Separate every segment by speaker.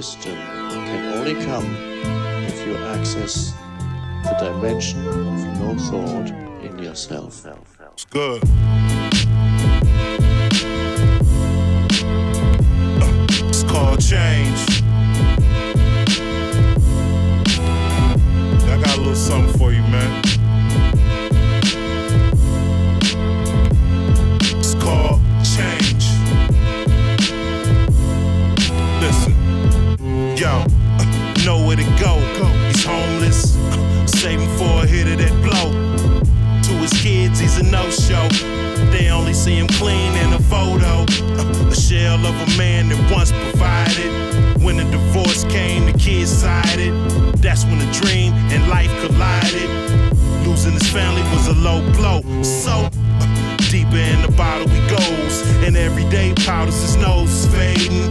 Speaker 1: wisdom can only come if you access the dimension of no thought in yourself.
Speaker 2: It's good. It's called change. I got a little something for you, man. He's a no-show. They only see him clean in a photo. A shell of a man that once provided. When the divorce came, the kids sided. That's when the dream and life collided. Losing his family was a low blow. So deeper in the bottle he goes, and every day powders his nose fading.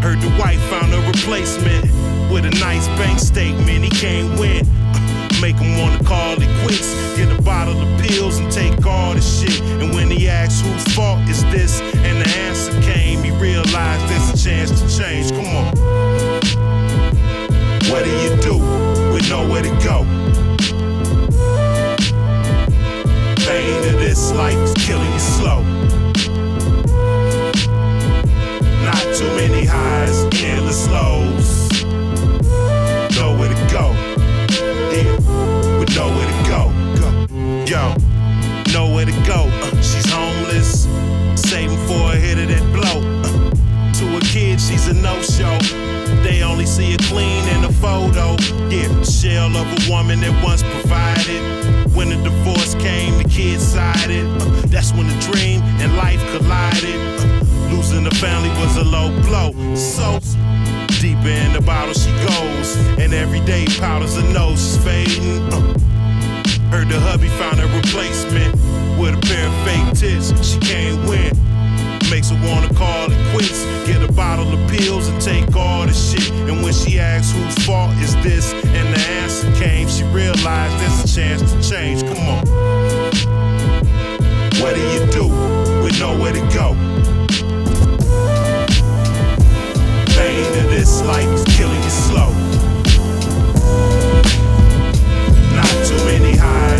Speaker 2: Heard the wife found a replacement with a nice bank statement. He can't win. Make him wanna call it quits. Get a bottle of pills and take all the shit. And when he asks whose fault is this, and the answer came, he realized there's a chance to change. Come on. What do you do with nowhere to go? Pain of this life is killing you slow. Not too many highs, endless lows. Woman that once provided. When the divorce came, the kids sided. Uh, that's when the dream and life collided. Uh, losing the family was a low blow. So deeper in the bottle she goes, and every day powders her nose is fading. Uh, heard the hubby found a replacement with a pair of fake tits. She can't win. Makes her wanna call it quits. Get a bottle of pills and take all the shit. And when she asks whose fault is this, and the answer came, she realized there's a chance to change. Come on. What do you do with nowhere to go? Pain of this life is killing you slow. Not too many highs,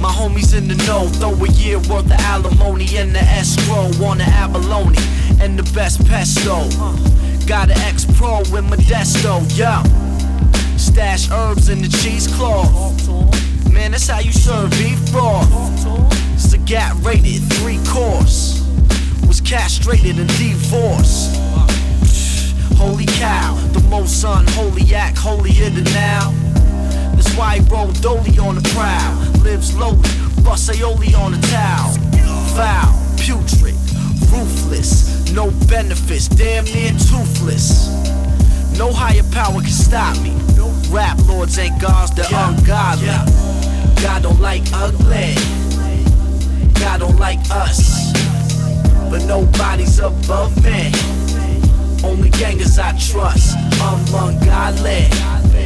Speaker 3: My homies in the know. Throw a year worth of alimony in the escrow on the abalone. And the best pesto. Got an X Pro with Modesto. Yeah. Stash herbs in the cheesecloth. Man, that's how you serve beef broth. Gap rated three course was castrated and divorced. Holy cow, the most unholy act, holier than now. That's why he roll dolly on the prowl. Lives lowly, bust aioli on the towel. Foul, putrid, ruthless, no benefits, damn near toothless. No higher power can stop me. No Rap lords ain't gods, they're ungodly. God don't like ugly. God don't like us but nobody's above me. Only gangers I trust godly. Ungodly.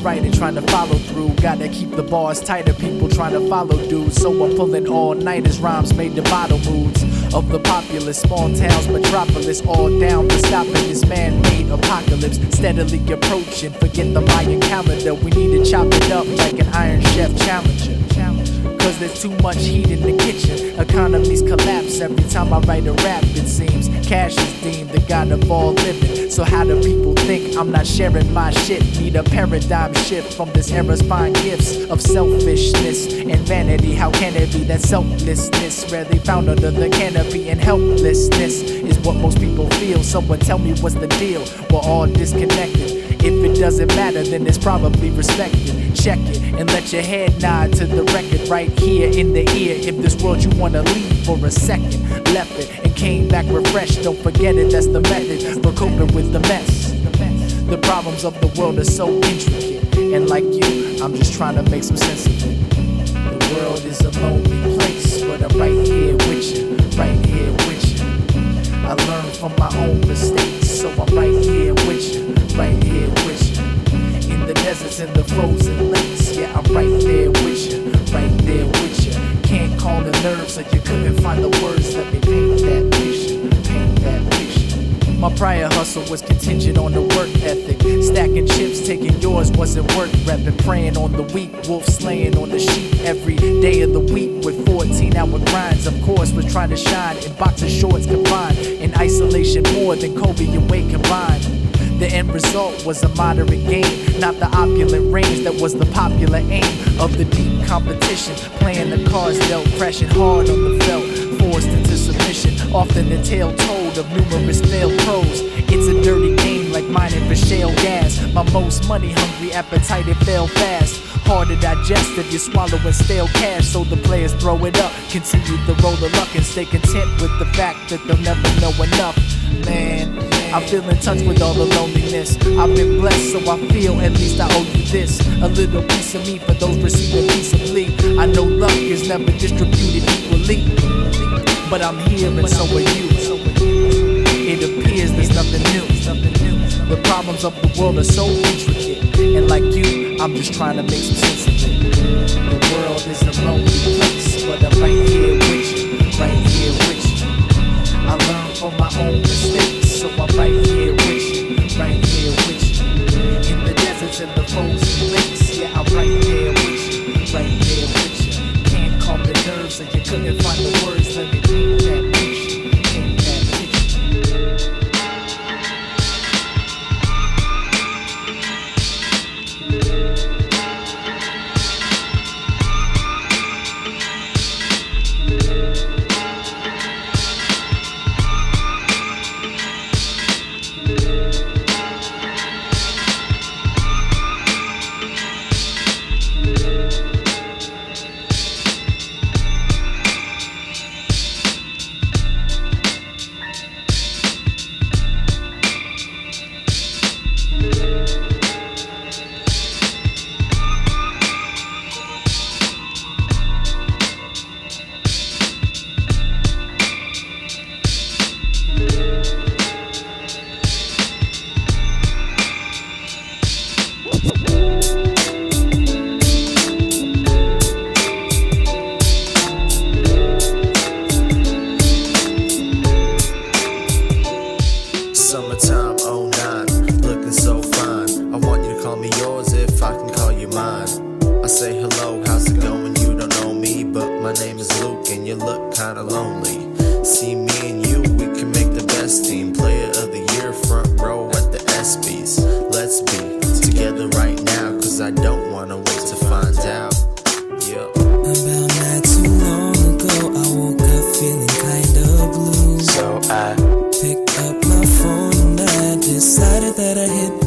Speaker 4: Child, now a writer trying to follow through. Gotta keep the bars tighter, people trying to follow dudes. So I'm pulling all nighters, rhymes made the bottle moods of the populous small towns, metropolis, all down for stopping this man made apocalypse. Steadily approaching, forget the Mayan calendar. We need to chop it up like an Iron Chef challenger. Cause there's too much heat in the kitchen. Economies collapse every time I write a rap, it seems. Cash is deemed god of all living. So, how do people think I'm not sharing my shit? Need a paradigm shift from this era's fine gifts of selfishness and vanity. How can it be that selflessness rarely found under the canopy and helplessness is what most people feel? Someone tell me what's the deal? We're all disconnected. If it doesn't matter, then it's probably respected. Check it and let your head nod to the record right here in the ear. If this world you wanna leave for a second, left it and came back refreshed. Don't forget it, that's the method for coping with the mess. The problems of the world are so intricate, and like you, I'm just trying to make some sense of it. The world is a lonely place, but I'm right here with you, right here with you. I learned from my own mistakes, so I'm right here with you right here with you. In the deserts and the frozen lakes, yeah, I'm right there with you, right there with you. Can't calm the nerves so you couldn't find the words. Let me paint that picture, paint that picture. My prior hustle was contingent on the work ethic. Stacking chips, taking yours wasn't worth repping. Praying on the weak, wolf slaying on the sheep every day of the week with 14 hour grinds. Of course, was trying to shine in boxer shorts confined. In isolation more than Kobe and Wade combined. The end result was a moderate gain, not the opulent range that was the popular aim of the deep competition. Playing the cards dealt, crashing hard on the felt, forced into submission. Often the tale told of numerous failed pros. It's a dirty game like mining for shale gas. My most money hungry appetite it fell fast. Hard to digest if you're swallowing stale cash, so the players throw it up. Continue the roll of luck and stay content with the fact that they'll never know enough. Man. I feel in touch with all the loneliness. I've been blessed, so I feel at least I owe you this. A little piece of me for those receiving peace of peaceably. I know luck is never distributed equally, but I'm here and so are you. It appears there's nothing new. The problems of the world are so intricate, and like you, I'm just trying to make some sense of it. The world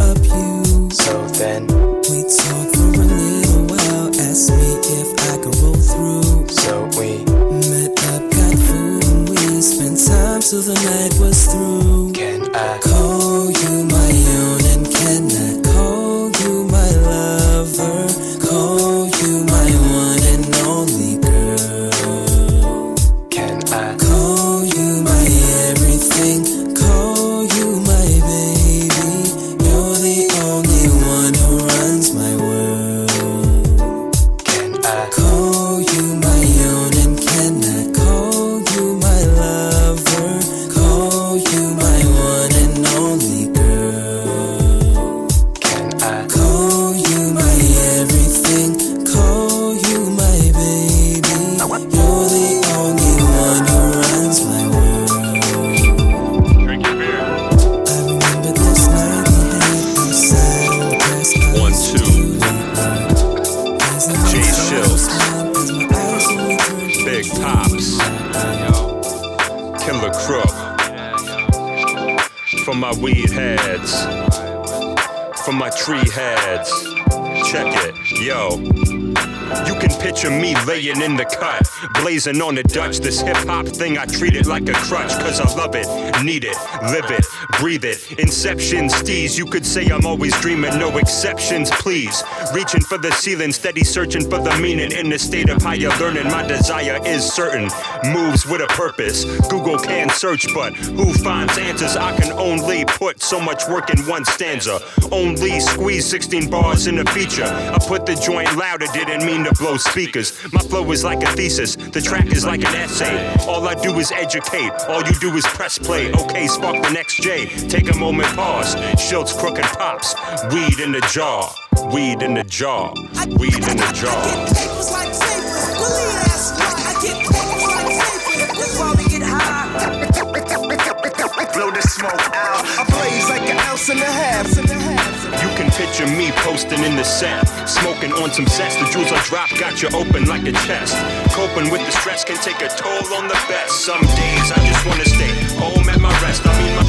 Speaker 5: up you.
Speaker 6: so then,
Speaker 5: We talked for a little while, asked me if I could roll through.
Speaker 6: so we,
Speaker 5: Met up, got food, and we spent time till the night was through.
Speaker 7: my tree heads. Check it, yo. You can picture me laying in the cut, blazing on the Dutch. This hip hop thing, I treat it like a crutch, cause I love it, need it, live it, breathe it. Inception steez, you could say I'm always dreaming, no exceptions, please. Reaching for the ceiling, steady searching for the meaning. In the state of higher learning, my desire is certain. Moves with a purpose, Google can search, but who finds answers? I can only put so much work in one stanza. Only squeeze 16 bars in a feature. I put the joint louder, didn't mean to blow speakers. My flow is like a thesis, the track is like an essay. All I do is educate, all you do is press play. Okay, spark the next J. Take a moment, pause. Schiltz, crook, and pops. Weed in the jar, weed in the jar, weed in the jar.
Speaker 2: Blow the smoke out. I blaze like an ounce and a half.
Speaker 7: You can picture me posting in the set, smoking on some sets. The jewels I drop got you open like a chest. Coping with the stress can take a toll on the best. Some days I just wanna stay home at my rest. I mean my.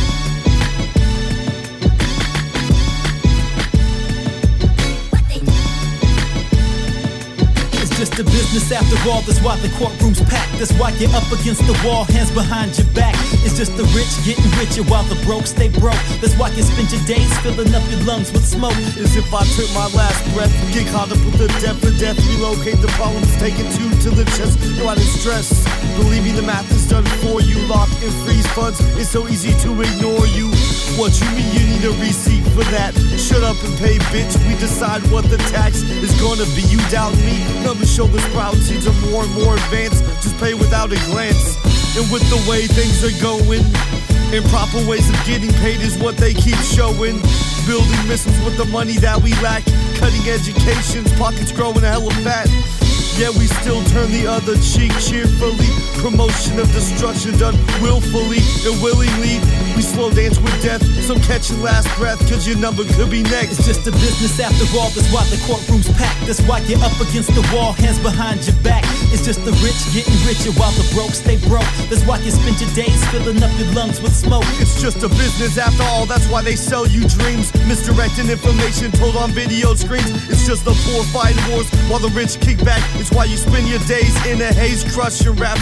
Speaker 8: Just a business after all, that's why the courtroom's packed. That's why you're up against the wall, hands behind your back. It's just the rich getting richer while the broke stay broke. That's why you spend your days filling up your lungs with smoke.
Speaker 9: As if I took my last breath, get caught up with the death for death, relocate the problems, take it two to the chest. No out of stress. Believe me, the math is done for you. Lock and freeze funds, it's so easy to ignore you. What you mean you need a receipt for that? Shut up and pay, bitch. We decide what the tax is gonna be. You doubt me? Numbers show the sprout seeds are more and more advanced. Just pay without a glance. And with the way things are going, improper ways of getting paid is what they keep showing. Building missiles with the money that we lack. Cutting educations, pockets growing a hella fat. Yeah, we still turn the other cheek cheerfully. Promotion of destruction done willfully and willingly. We slow dance with death, some your last breath, cause your number could be next.
Speaker 8: It's just a business after all, that's why the courtroom's packed. That's why you're up against the wall, hands behind your back. It's just the rich getting richer while the broke stay broke. That's why you spend your days filling up your lungs with smoke.
Speaker 9: It's just a business after all, that's why they sell you dreams. Misdirecting information told on video screens. It's just the poor fighting wars while the rich kick back. It's why you spend your days in a haze, crushing rap.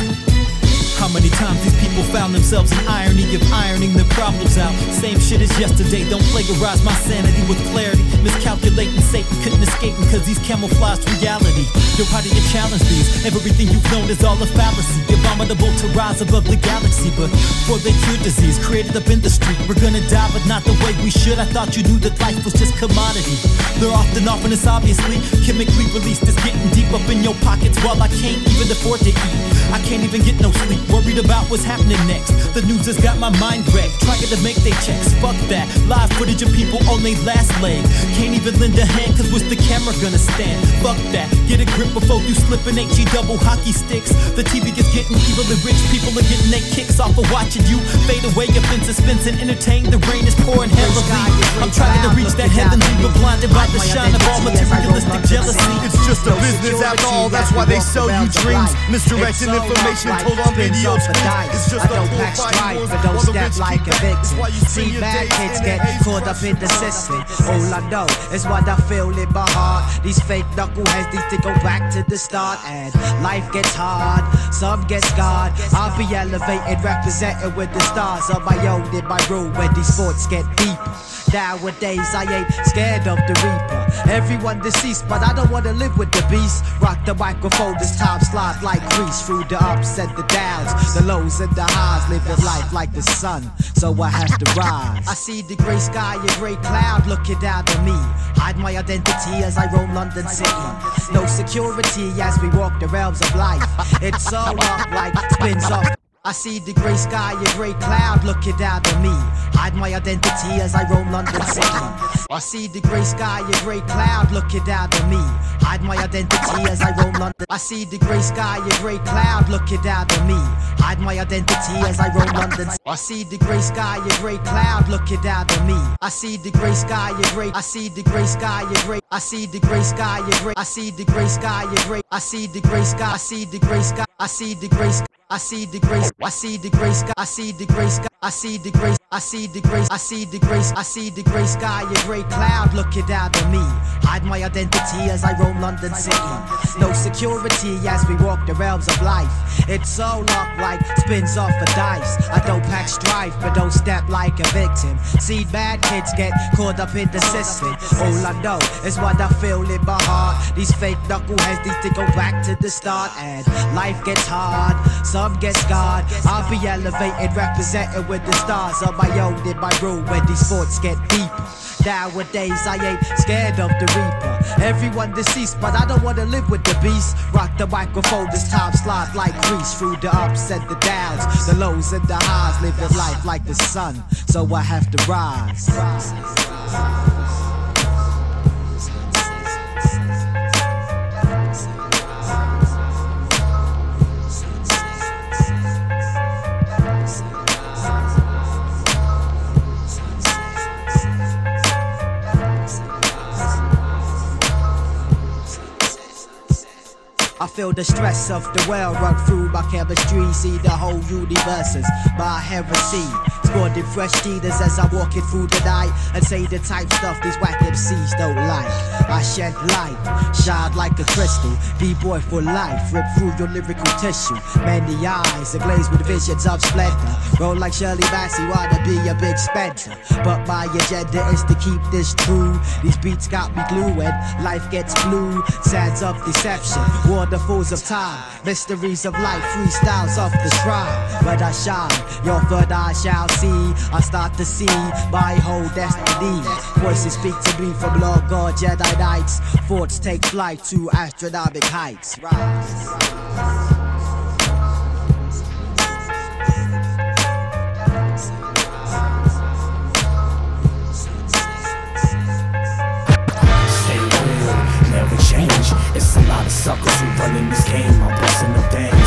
Speaker 8: How many times these people found themselves in irony of ironing their problems out? Same shit as yesterday, don't plagiarize my sanity with clarity. Miscalculating Satan couldn't escape me cause he's camouflaged reality. Yo, how do you challenge these? Everything you've known is all a fallacy. Abominable to rise above the galaxy, but for they cure disease created up in the street, we're gonna die, but not the way we should. I thought you knew that life was just commodity. They're often off and it's obviously chemically released. It's getting deep up in your pockets while I can't even afford to eat. I can't even get no sleep. Worried about what's happening next. The news has got my mind wrecked. Trying to make they checks. Fuck that. Live footage of people on their last leg. Can't even lend a hand, cause what's the camera gonna stand? Fuck that. Get a grip before you slip an HE double hockey sticks. The TV is getting evil and rich people are getting their kicks off of watching you fade away up in suspense and entertain. The rain is pouring heavily. I'm trying to reach that heavenly, but blinded by the shine of all materialistic jealousy.
Speaker 9: Just a business after all, that's why they sell you dreams. Misdirecting information told on video screens. It's just a
Speaker 10: don't
Speaker 9: poor
Speaker 10: pack
Speaker 9: fighting
Speaker 10: strife, don't
Speaker 9: while the
Speaker 10: step
Speaker 9: rich
Speaker 10: like a victim.
Speaker 9: why you spend
Speaker 10: See bad kids get caught up in the system. All I know is what I feel in my heart. These fake knuckleheads need to go back to the start. And life gets hard, some get scarred. I'll be elevated, representing with the stars of my own in my room when these thoughts get deeper. Nowadays, I ain't scared of the reaper. Everyone deceased, but I don't wanna live with the beast. Rock the microphone, this time slide like grease through the ups and the downs, the lows and the highs. Living life like the sun, so I have to rise. I see the gray sky, a gray cloud looking down on me. Hide my identity as I roam London City. No security as we walk the realms of life. It's all up like spins off. I see the gray sky, a gray cloud looking down on me. Hide my identity as I roam London City. I see the gray sky, a gray cloud looking down on me. Hide my identity as I roam London. I see the gray sky, a gray cloud looking down on me. Hide my identity as I roam London. I see the gray sky, a gray cloud looking down on me. I see the gray sky, a gray. I see the gray sky, a gray. I see the gray sky, a gray. I see the gray sky, a gray. I see the gray sky. I see the gray sky. I see the gray sky. I see the grace, I see the grace, I see the grace, I see the grace, I see the grace, I see the grace, I see the gray sky, a gray cloud looking down on me. Hide my identity as I roam London City. No security as we walk the realms of life. It's so locked like spins off a dice. I don't pack strife, but don't step like a victim. See bad kids get caught up in the system. All I know is what I feel in my heart. These fake knuckleheads need to go back to the start. And life gets hard, some get scarred. I'll be elevated, representing with the stars on my own in my room where these thoughts get deeper. Nowadays, I ain't scared of the reaper. Everyone deceased, but I don't wanna live with the beast. Rock the microphone, this time slide like grease through the ups and the downs, the lows and the highs. Living life like the sun, so I have to rise. I feel the stress of the world run through my chemistry. See the whole universes my heresy. Sporting fresh cheetahs as I walk it through the night and say the type stuff these whack MCs don't like. I shed light, shine like a crystal. B-boy for life, rip through your lyrical tissue. Many eyes ablaze with visions of splendor. Roll like Shirley Bassey, wanna be a big spender. But my agenda is to keep this true. These beats got me gluing, life gets blue. Sands of deception, waterfalls of time, mysteries of life, freestyles off the shrine. But I shine, your third eye shall see. I start to see my whole destiny. Voices speak to me from Lord God, Jedi Knights. Thoughts take flight to astronomic heights. Rise.
Speaker 11: It's a lot of suckers who run in this game. I'm busting them things hard.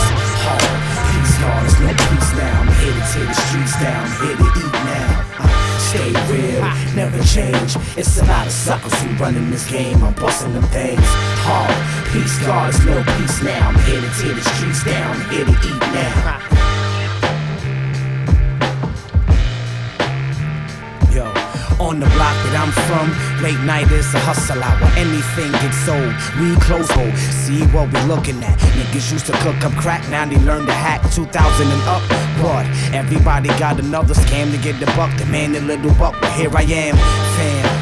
Speaker 11: No peace now. I'm here to tear the streets down, here to eat now. Uh, Stay real, never change. It's a lot of suckers who run in this game. I'm busting them things hard. Peace, God, there's no peace now. I'm here to tear the streets down, here to eat now. On the block that I'm from, late night is a hustle hour. Anything gets sold, we close hold. See what we looking at. Niggas used to cook up crack, now they learn to hack. 2000 and up, what? Everybody got another scam to get the buck. The man, the little buck, but here I am, fam.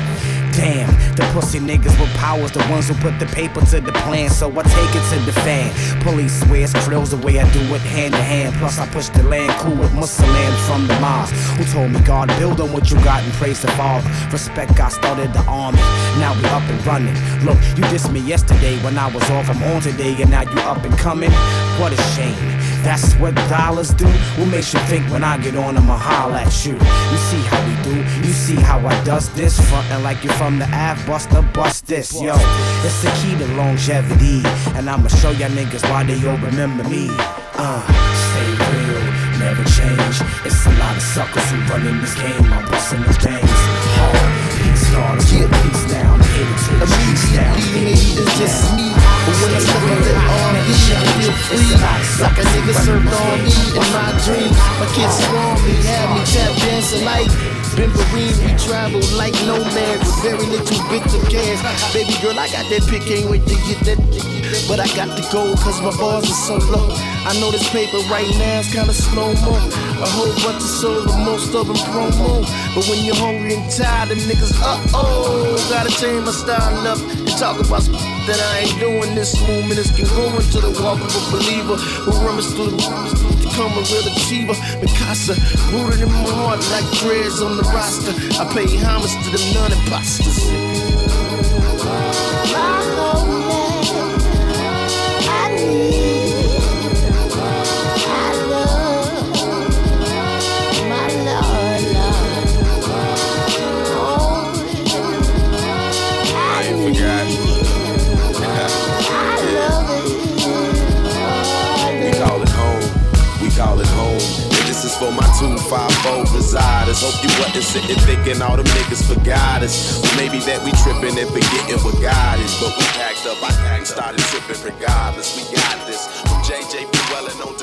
Speaker 11: Damn, the pussy niggas with powers, the ones who put the paper to the plan, so I take it to the fan. Police swear it's krills the way I do it hand to hand. Plus, I push the land cool with muscle Muslims from the mosque who told me, God, build on what you got and praise the Father. Respect, I started the army, now we up and running. Look, you dissed me yesterday when I was off, I'm on today, and now you up and coming. What a shame. That's what dollars do. What makes you think when I get on, I'ma holler at you? You see how we do, you see how I dust this. Frontin' like you're from the Ave, buster, bust this. Yo, it's the key to longevity. And I'ma show y'all niggas why they all remember me. Uh, stay real, never change. It's a lot of suckers who run in this game. I'm busting the things hard. Peace stars, get peace down. Hit it to the streets down. Hit it to the
Speaker 12: just me. But when I look at that R&B, I feel free. Like a nigga served on me in my dreams. My kids swarm me, have me tap dancing like Bimberine. We travel like nomads with very little bits of cash. Baby girl, I got that pick, ain't wait to get that. But I got to go cause my bars are so low. I know this paper right now is kinda slow mo. A whole bunch of souls, but most of them promo. But when you're hungry and tired, them niggas, uh oh, gotta change my style up and talk about some that I ain't doing this movement is congruent to the walk of a believer who rummage through the to become a real achiever. Mikasa, rooted in my heart like dreads on the roster. I pay homage to the non-imposters.
Speaker 13: Residers. Hope you wasn't sitting thinking all them niggas forgot us. Or maybe that we tripping and forgetting what God is. But we packed up, I packed started tripping regardless. We got this. From JJ Llewellyn on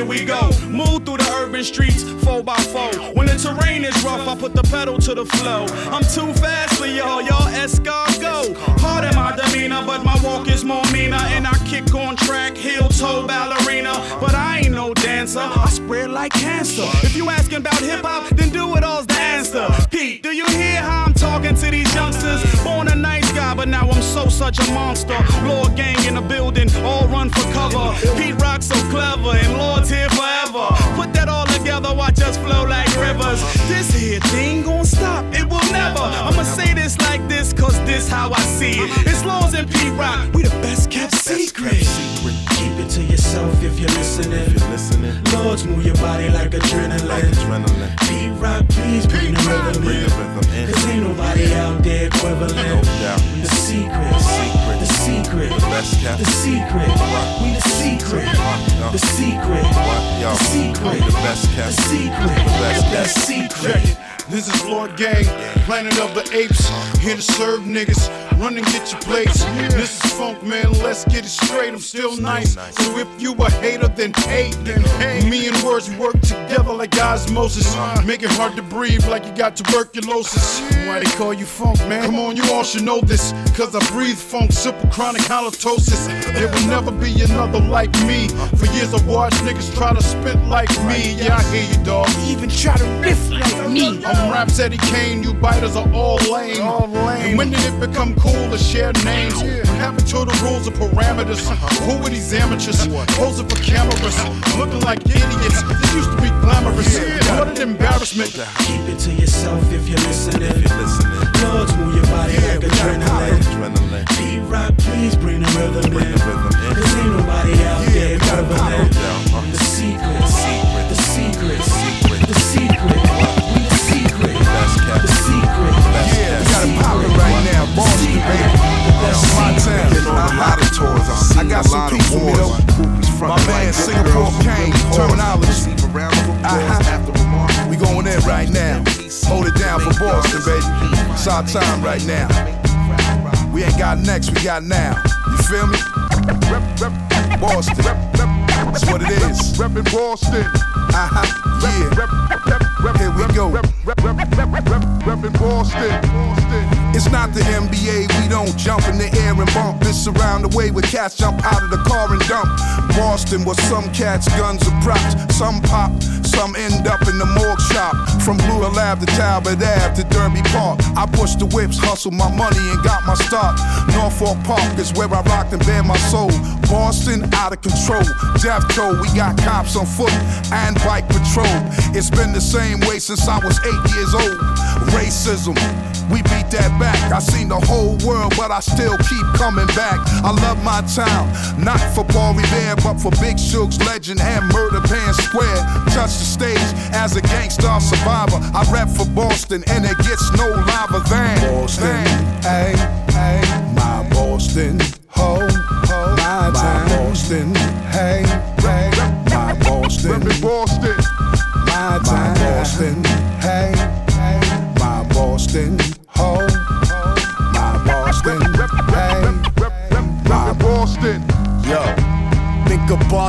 Speaker 14: here we go. Move through the urban streets, four by four. When the terrain is rough, I put the pedal to the flow. I'm too fast for y'all, y'all escargot. Hard in my demeanor, but my walk is more meaner. And I kick on track, heel toe ballerina. But I ain't no dancer, I spread like cancer. If you asking about hip hop, then do it all's the answer. Pete, do you hear how I'm talking to these youngsters? Born a nice guy, but now I'm so such a monster. Lord gang in the building, all run for cover. Pete Rock so clever, and Lord's here forever. Put that all together, watch us flow like rivers. This here thing gon' stop, it will never. I'ma say this like this, cause this how I see it. It's Laws and Pete Rock, we the best kept secret. Keep it to yourself if you're listening. you're listening Lords move your body like adrenaline. Pete Rock, please bring the rhythm in. Cause ain't nobody out there equivalent. The secret, the secret, the secret. We the secret, the secret, the secret,
Speaker 15: the best kept,
Speaker 14: the secret,
Speaker 15: the secret.
Speaker 16: This is Lord Gang, planet of the apes. Here to serve niggas, run and get your plates. This is Funk Man, let's get it straight. I'm still nice. So if you a hater, then hate. Then hate. Me and words work together like osmosis. Make it hard to breathe like you got tuberculosis. Why they call you Funk Man? Come on, you all should know this. Cause I breathe funk, simple chronic halitosis. There will never be another like me. For years I watched niggas try to spit like me. Yeah, I hear you, dog.
Speaker 17: Even try to riff like me.
Speaker 16: I'm Rhapsody Kane, you biters are all lame. all And when did it become cool to share names? What happened to the rules and parameters? Uh-huh. Who are these amateurs? Posing for cameras, looking like idiots. This used to be glamorous. What an embarrassment.
Speaker 14: Keep it to yourself if you're listening. Lords move your body like adrenaline. Pete Rock, please bring the rhythm in. Cause ain't nobody out there equivalent.
Speaker 15: Got
Speaker 16: some peace with me, though. My man, Singapore Kane, terminology.
Speaker 15: Receive a round of applause
Speaker 16: Uh-huh. We going in right now. Hold it down for Boston, baby. It's our time right now. We ain't got next, we got now. You feel me? Boston. That's what it is. Reppin' Boston. Uh huh. Yeah. Here we go. Reppin' Boston. It's not the NBA, we don't jump in the air and bump. It's around the way where cats jump out of the car and dump. Boston, where some cats guns are props. Some pop, some end up in the morgue shop. From Blue Lab to Talbot Ave to Derby Park. I push the whips, hustle my money and got my start. Norfolk Park is where I rocked and bare my soul. Boston, out of control. Death toll, we got cops on foot and bike patrol. It's been the same way since I was eight years old. Racism, we beat that back. I seen the whole world, but I still keep coming back. I love my town, not for Paul Revere, but for Big Shug's legend and Murder Pan Square. Touch the stage as a gangsta survivor. I rap for Boston, and it gets no liver than Boston. Hey, hey, my Boston, ho, ho, my, my Boston. Hey, hey, my Boston, Boston, my my Boston. Hey, hey, my Boston, ho,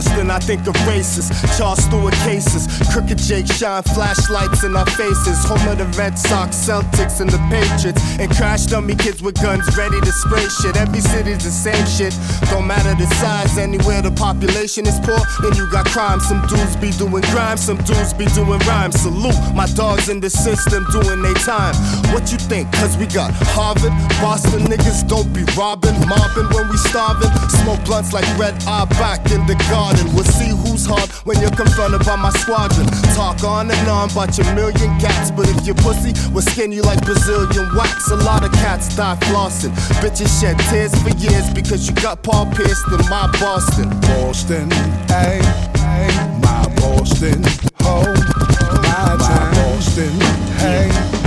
Speaker 16: Boston,
Speaker 18: I think of races. Charles Stuart cases. Crooked Jake shine flashlights in our faces. Home of the Red Sox, Celtics, and the Patriots. And crash dummy kids with guns ready to spray shit. Every city's the same shit. Don't matter the size, anywhere the population is poor, then you got crime. Some dudes be doing crime, some dudes be doing rhymes. Salute my dogs in the system doing their time. What you think? Cause we got Harvard, Boston niggas don't be robbing, mobbing when we starving. Smoke blunts like red eye back in the garden. We'll see who's hard when you're confronted by my squadron. Talk on and on about your million cats, but if your pussy will skin you like Brazilian wax, a lot of cats die flossing. Bitches shed tears for years because you got Paul pierced in my Boston.
Speaker 16: Boston, hey, hey, my Boston, ho, my, my Boston, hey,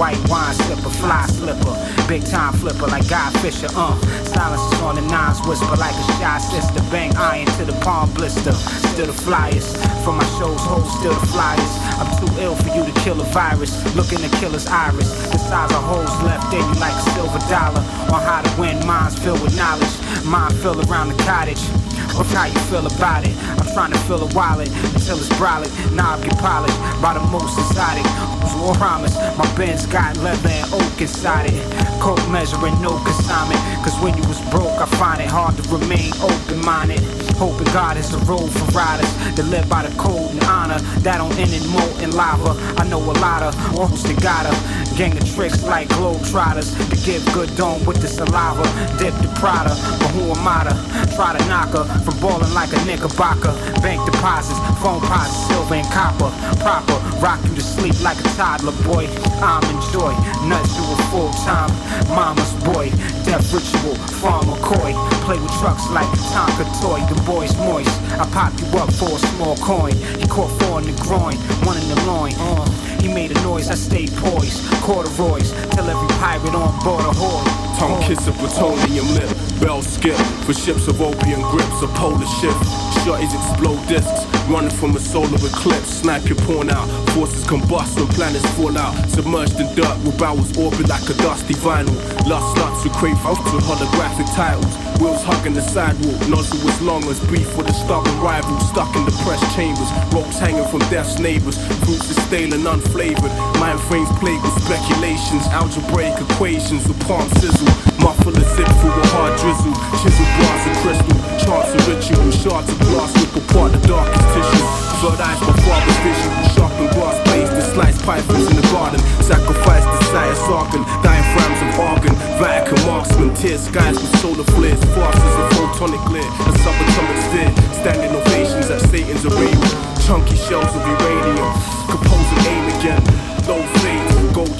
Speaker 19: white wine sipper, fly slipper. Big time flipper like Guy Fisher. Uh. Silence is on the nines, whisper like a shy sister. Bang iron to the palm blister. Still the flyers. From my shows, hoes still the flyers. I'm too ill for you to kill a virus. Look in the killer's iris. The size of holes left in you like a silver dollar. On how to win minds filled with knowledge. Mind filled around the cottage. What's how you feel about it? I'm trying to fill a wallet until it's brolic. Knob get polished by the most exotic. War promise, my Benz got leather and oak inside it. Coke measuring, no consignment. Cause when you was broke, I find it hard to remain open minded. Hoping God is a road for riders that live by the code and honor. That don't end in molten lava. I know a lot of ones that got a gang of tricks like globetrotters to give good dome with the saliva. Dip the Prada, but who am I to try to knock her from balling like a knickerbocker? Bank deposits, phone deposits, silver and copper. Proper, rock you to sleep like a toddler, boy. I'm enjoy, nuts you a full time. Mama's boy, death ritual, farm McCoy. Play with trucks like Tonka toy, the boys moist. I pop you up for a small coin. He caught four in the groin, one in the loin. Uh, he made a noise, I stayed poised. Corduroys, tell every pirate on board a whore.
Speaker 20: Tongue kiss a plutonium lip, bell skip for ships of opium grips, a polar shift. Shotties explode discs, running from a solar eclipse. Snipe your pawn out, forces combust when planets fall out. Submerged in dirt, with bowels orbit like a dusty vinyl. Lust sluts who crave out to holographic titles. Wheels hugging the sidewalk, nozzle as long as beef with a stubborn rival. Stuck in depressed chambers, ropes hanging from death's neighbors. Fruits is stale and unflavored. Mind frames plagued with speculations, algebraic equations with palm sizzle. Muffle a zip through a hard drizzle. Chisel bars of crystal, charts of ritual, shards of glass rip apart the darkest tissue. Third eyes, my father's vision, sharpen glass blades to slice pythons in the garden. Sacrifice desire, sargon, diaphragms of organ. Vatican marksman, tear skies with solar flares, as a photonic glare, a subatomic sphere. Standing ovations at Satan's with chunky shells of uranium. Composing aim again, low gold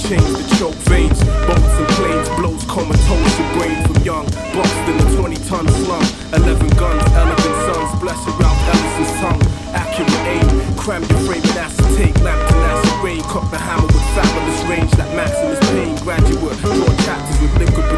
Speaker 20: chains to choke veins, boats and planes, blows comatose your brain from young. Bust in a 20 ton slum, 11 guns, elegant sons, bless Ralph Ellison's tongue. Accurate aim, cram your frame in acetate, lamp to lacerate, cock the hammer with fabulous range. That Maximus Payne graduate, draw chapters with liquid